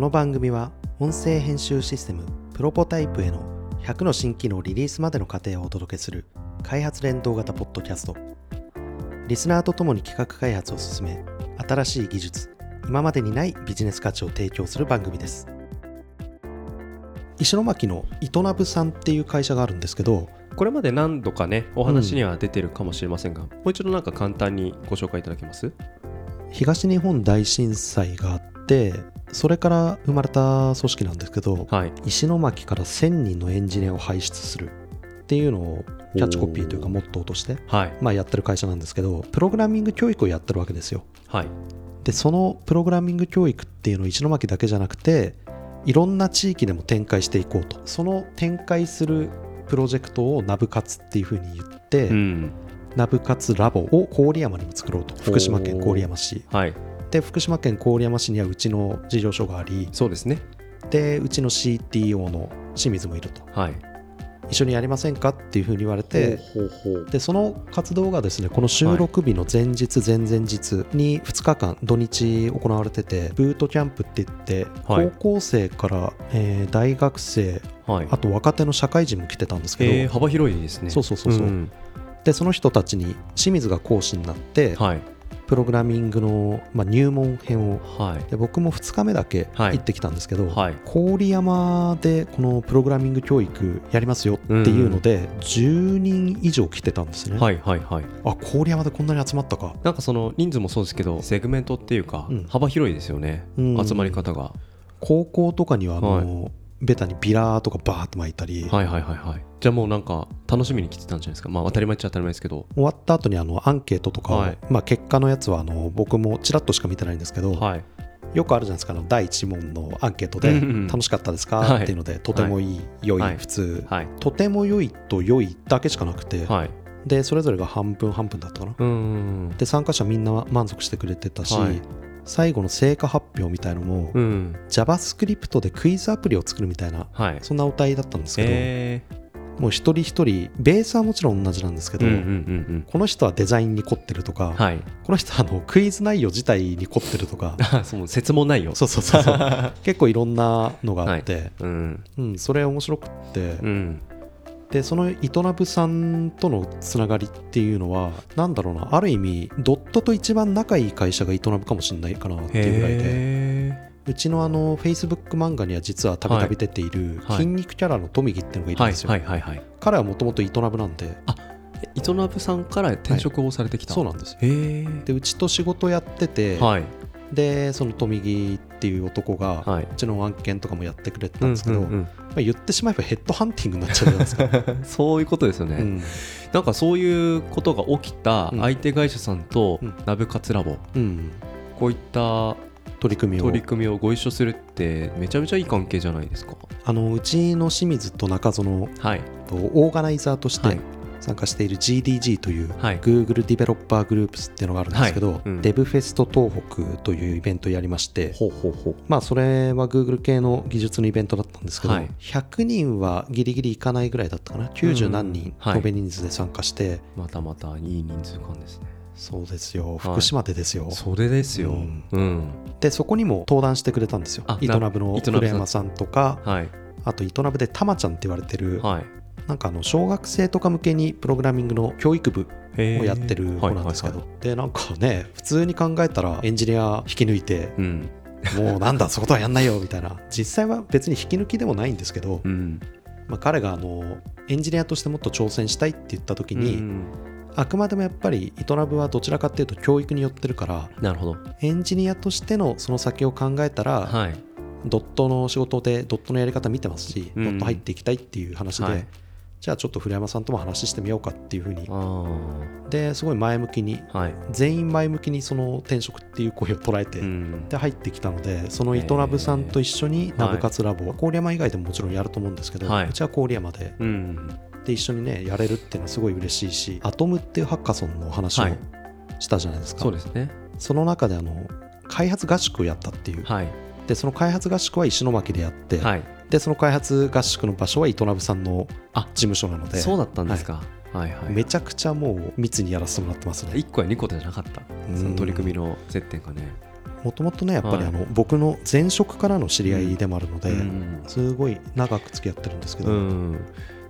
この番組は音声編集システムプロポタイプへの100の新機能リリースまでの過程をお届けする開発連動型ポッドキャスト。リスナーとともに企画開発を進め新しい技術今までにないビジネス価値を提供する番組です。石巻の糸ナブさんっていう会社があるんですけどこれまで何度かねお話には出てるかもしれませんが、もう一度なんか簡単にご紹介いただけます？東日本大震災があってそれから生まれた組織なんですけど、はい。石巻から1000人のエンジニアを輩出するっていうのをキャッチコピーというかモットーとして、はい。まあ、やってる会社なんですけどプログラミング教育をやってるわけですよ。はい。でそのプログラミング教育っていうのを石巻だけじゃなくていろんな地域でも展開していこうと。その展開するプロジェクトをナブカツっていうふうに言って、うん。ナブカツラボを郡山にも作ろうと。福島県郡山市。はいで福島県郡山市にはうちの事業所がありそうですね。でうちの CTO の清水もいると。はい。一緒にやりませんかっていうふうに言われてでその活動がですねこの収録日の前日前々日に2日間土日行われててブートキャンプって言ってはい。高校生から、えー大学生はい。あと若手の社会人も来てたんですけど、えー幅広いですね。そうそうそうそうん。でその人たちに清水が講師になってはいプログラミングの、まあ、入門編を。はい。で僕も2日目だけはい。行ってきたんですけど、はい。郡山でこのプログラミング教育やりますよっていうので、10人以上来てたんですね、はいはいはい。あ郡山でこんなに集まったか、なんかその人数もそうですけどセグメントっていうかうん。幅広いですよね、うん。集まり方が。高校とかにはあの、ベタにビラーとかバーッと巻いたり、はいはいはいはい。じゃあもうなんか楽しみに来てたんじゃないですか。まあ当たり前っちゃ当たり前ですけど。終わった後にあのアンケートとかを、はい。まあ、結果のやつはあの僕もちらっとしか見てないんですけど、はい。よくあるじゃないですかあの第1問のアンケートでうんうん楽しかったですか、はい。っていうのでとてもいい、良い、はい。普通、はい。とても良いと良いだけしかなくて、はい。でそれぞれが半分半分だったかな？で参加者みんな満足してくれてたし、はい最後の成果発表みたいのも、うん。JavaScript でクイズアプリを作るみたいなはい。そんなお題だったんですけど、えもう一人一人ベースはもちろん同じなんですけど、ーうんうんうん。この人はデザインに凝ってるとか、うんはい。この人はあのクイズ内容自体に凝ってるとかあ そう説もないよそうそうそうそう。結構いろんなのがあって、うん。うん、それ面白くって、うんでその糸ナブさんとのつながりっていうのはなんだろうなある意味ドットと一番仲いい会社が糸ナブかもしれないかなっていうぐらいで。へうちのあの Facebook 漫画には実はたびたび出ているはい。筋肉キャラのトミギっていうのがいるんですよ、はいはいはい彼はもともと糸ナブなんで。え糸ナブさんから転職をされてきた、そうなんです。でうちと仕事やってて、はい。でそのトミギっていう男が、はい。うちの案件とかもやってくれてたんですけど、うんうんまあ、言ってしまえばヘッドハンティングになっちゃうじゃないですか、う んそういうことですよね、うん。なんかそういうことが起きたうん。相手会社さんとうん。ナブカツラボ、うん、こういった取り組みを。取り組みをご一緒するってめちゃめちゃいい関係じゃないですか。あのうちの清水と中園はい。とオーガナイザーとしてはい参加している GDG というはい。Google ディベロッパーグループスっていうのがあるんですけど、はい。うん。デブフェスト東北というイベントをやりましてほうほうほう。まあそれは Google 系の技術のイベントだったんですけど、はい。100人はギリギリいかないぐらいだったかな？90何人はい。延べ人数で参加して、またまたいい人数感ですね。そうですよ。福島でですよ、それですよ。うん。うん、でそこにも登壇してくれたんですよ。あイトナブの古山さん。とかはい。あとイトナブでたまちゃんって言われてる、はいなんかあの小学生とか向けにプログラミングの教育部をやってる子なんですけど、はいはいでなんかね普通に考えたらエンジニア引き抜いてうん。もうなんだそことはやんないよみたいな。実際は別に引き抜きでもないんですけど、うん。まあ、彼があのエンジニアとしてもっと挑戦したいって言った時に、うん。あくまでもやっぱりイトナブはどちらかっていうと教育によってるからなるほど。エンジニアとしてのその先を考えたら、はい。ドットの仕事でドットのやり方見てますし、うん。ドット入っていきたいっていう話で、はいじゃあちょっと古山さんとも話してみようかっていうふうに。あですごい前向きにあはい。全員前向きにその転職っていう声を捉えて、うん。で入ってきたのでそのイトナブさんと一緒にナブカツラボ、郡山以外でももちろんやると思うんですけど、はい。うちは郡山でうん。で一緒にねやれるっていうのはすごい嬉しいしアトムっていうハッカソンの話をはい。したじゃないですか、そうですね。その中であの開発合宿をやったっていう、はい。でその開発合宿は石巻でやって、はいでその開発合宿の場所は糸部さんのあ事務所なので。そうだったんですか。はい。はいめちゃくちゃもう密にやらせてもらってますね。1個や2個じゃなかった？うん。その取り組みの接点がね。もともとねやっぱりはい。あの、僕の前職からの知り合いでもあるので、うんすごい長く付き合ってるんですけど、うん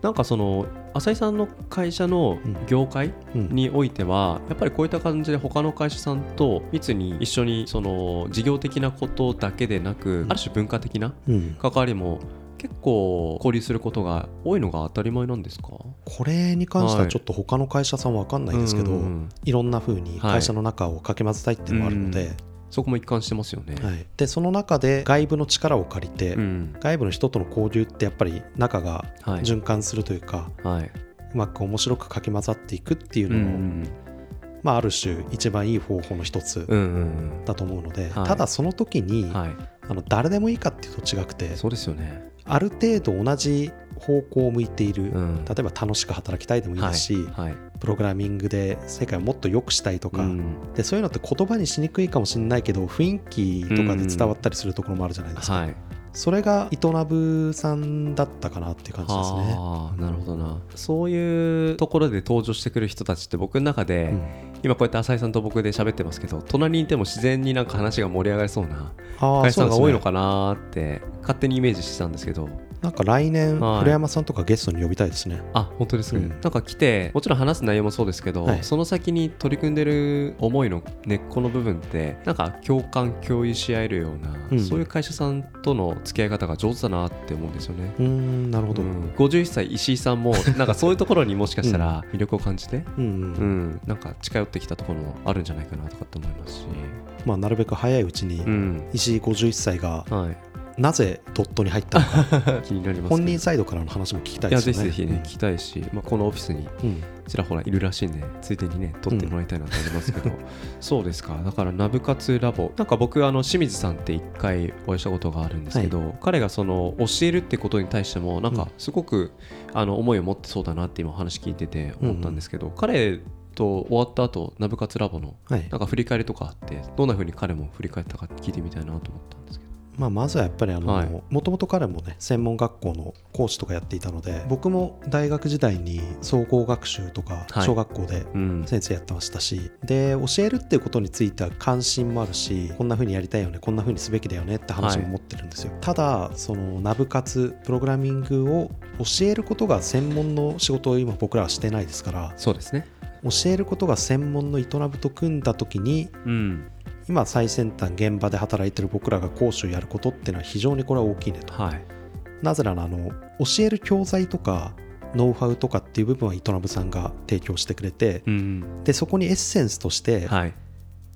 なんかその浅井さんの会社の業界うん。においてはやっぱりこういった感じで他の会社さんと密に一緒にその事業的なことだけでなく、うん。ある種文化的なうん。関わりも結構交流することが多いのが当たり前なんですか？これに関してはちょっと他の会社さんは分かんないですけど、いろんな風に会社の中をかき混ぜたいっていうのがあるので,、そこも一貫してますよね。はい、でその中で外部の力を借りて、うん。外部の人との交流ってやっぱり仲がはい。循環するというか、はい、うまく面白くかき混ざっていくっていううんうのも、ん。まあ、ある種一番いい方法の一つうんうんだと思うので、はい。ただその時に、うんはい。あの誰でもいいかっていうと違くてそうですよね。ある程度同じ方向を向いている、うん。例えば楽しく働きたいでもいいですし、はい。プログラミングで世界をもっと良くしたいとか、うん。でそういうのって言葉にしにくいかもしれないけど雰囲気とかで伝わったりするところもあるじゃないですか、はい。それがイトナブさんだったかなっていう感じですね。はあなるほどな。そういうところで登場してくる人たちって僕の中で、うん。今こうやって浅井さんと僕で喋ってますけど隣にいても自然になんか話が盛り上がりそうなあ会社さんが多いのなかなーって勝手にイメージしてたんですけどなんか来年、はい。古山さんとかゲストに呼びたいですね。あ本当ですか、うん。なんか来てもちろん話す内容もそうですけど、はい。その先に取り組んでる思いの根っこの部分ってなんか共感共有し合えるような、うん。そういう会社さんとの付き合い方が上手だなって思うんですよね。うーんなるほど。ううんん、51歳石井さんもなんかそういうところにもしかしたら魅力を感じて、うんうんなんか近寄ってきたところもあるんじゃないかなとかって思いますし、まあ、なるべく早いうちに、うん。石井51歳がはい、なぜドットに入ったのか。気になります本人サイドからの話も聞きたいいやですよね。ぜひぜひね、聞きたいし、まあ、このオフィスにうん。ちらほらいるらしいんでついでにね撮ってもらいたいなと思いますけど、そうですか。だからナブカツラボ。なんか僕あの清水さんって一回お会いしたことがあるんですけど、彼がその教えるってことに対してもなんかすごく、あの思いを持ってそうだなって今お話聞いてて思ったんですけど、彼と終わった後ナブカツラボのはい。なんか振り返りとかあってどんな風に彼も振り返ったか聞いてみたいなと思ったんですけどまあ、まずはやっぱりもともと彼もね専門学校の講師とかやっていたので僕も大学時代に総合学習とかはい。小学校でうん。先生やってましたし、で教えるっていうことについては関心もあるしこんな風にやりたいよねこんな風にすべきだよねって話も持ってるんですよ、ただそのナブ活プログラミングを教えることが専門の仕事を今僕らはしてないですからそうですね。教えることが専門のイトナブと組んだ時にうん今最先端現場で働いてる僕らが講師をやることっていうのは非常にこれは大きいねと。はい。なぜならあの教える教材とかノウハウとかっていう部分はイトナブさんが提供してくれてうん。でそこにエッセンスとして、はい。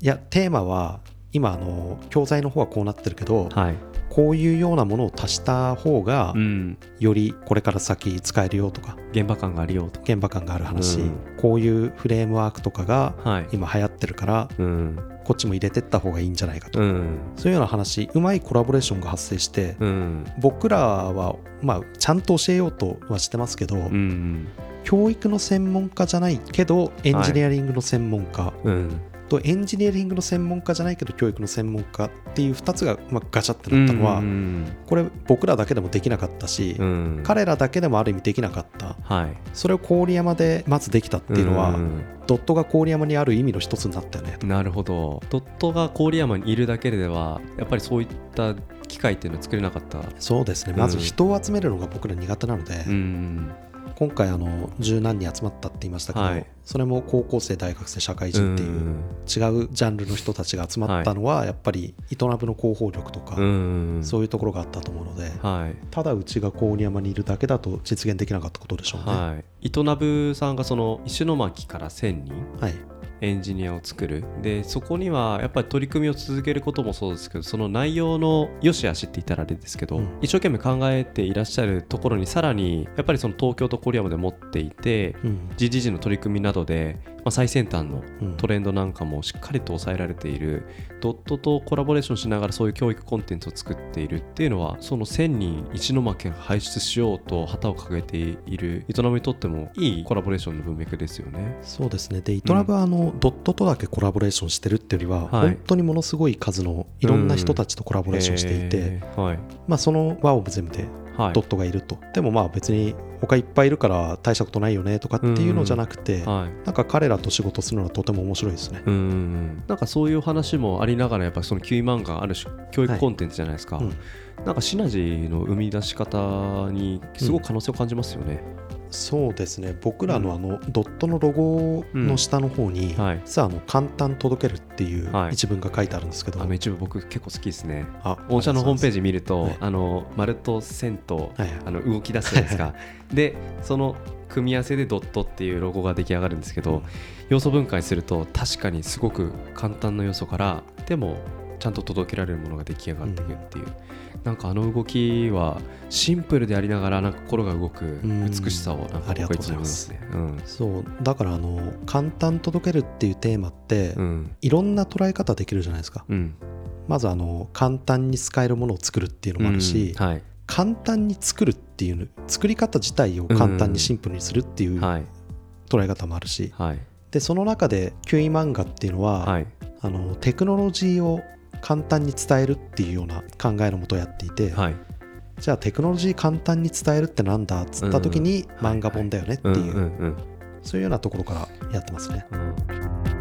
いやテーマは今あの教材の方はこうなってるけどはいこういうようなものを足した方がうん。よりこれから先使えるよとか現場感があるよと現場感がある話、うん。こういうフレームワークとかがはい。今流行ってるからうん。こっちも入れてった方がいいんじゃないかと、うん。そういうような話うまいコラボレーションが発生して、うん。僕らは、まあ、ちゃんと教えようとはしてますけど、うん教育の専門家じゃないけどエンジニアリングの専門家うんとエンジニアリングの専門家じゃないけど教育の専門家っていう2つが、まあ、ガチャってなったのは、うんこれ僕らだけでもできなかったし、うん。彼らだけでもある意味できなかった。はい。それを郡山でまずできたっていうのは、んドットが郡山にある意味の一つになったよね。なるほど。ドットが郡山にいるだけではやっぱりそういった機会っていうのは作れなかった。そうですね。まず人を集めるのが僕ら苦手なので、うん今回あの十何人集まったって言いましたけど、はい。それも高校生大学生社会人っていう、うん違うジャンルの人たちが集まったのはやっぱりイトナブの広報力とか、うんそういうところがあったと思うので、はい。ただうちが郡山にいるだけだと実現できなかったことでしょうね。ははい糸ナブさんがその石巻から1000人い、エンジニアを作る。でそこにはやっぱり取り組みを続けることもそうですけどその内容の良し悪しって言ったらあれですけど、うん。一生懸命考えていらっしゃるところにさらにやっぱりその東京と郡山で持っていてうん。GDG の取り組みなどで、まあ、最先端のうん。トレンドなんかもしっかりと抑えられている。ドットとコラボレーションしながらそういう教育コンテンツを作っているっていうのはその1000人石巻を輩出しようと旗を掲げている。営みにとってもいいコラボレーションの文脈ですよね。そうですね。でイトナブはあの、ドットとだけコラボレーションしてるっていうよりは、はい。本当にものすごい数のいろんな人たちとコラボレーションしていて、へーはい。まあ、その輪を全部ではい。ドットがいると、でもまあ別に他いっぱいいるから大したことないよねとかっていうのじゃなくて、はい。なんか彼らと仕事するのはとても面白いですね。うん。うんうんなんかそういう話もありながらやっぱそのキウイ漫画ある種教育コンテンツじゃないですか、うん。なんかシナジーの生み出し方にすごく可能性を感じますよね、そうですね。僕らのあのドットのロゴの下の方に、はい。実はあの簡単届けるっていうはい。一文が書いてあるんですけど、あの一部僕結構好きですね。あ御社のホームページ、ジ見ると、はいあの丸と線と、はいあの動き出すじゃないですか。でその組み合わせでドットっていうロゴが出来上がるんですけど、要素分解すると確かにすごく簡単な要素からでもちゃんと届けられるものが出来上がっていくっていう、なんかあの動きはシンプルでありながらなんか心が動く美しさをなんかありがとうございまます。うん。そう。だからあの簡単届けるっていうテーマって、うん。いろんな捉え方できるじゃないですか。うん。まずあの簡単に使えるものを作るっていうのもあるし、うん。はい。簡単に作るっていうの作り方自体を簡単にシンプルにするっていうはい。捉え方もあるし、はい。でその中でキュイ漫画っていうのは、はい。あのテクノロジーを簡単に伝えるっていうような考えのもとやっていて、はい。じゃあテクノロジー簡単に伝えるってなんだっつった時に漫画本だよねっていう、そういうようなところからやってますね。うん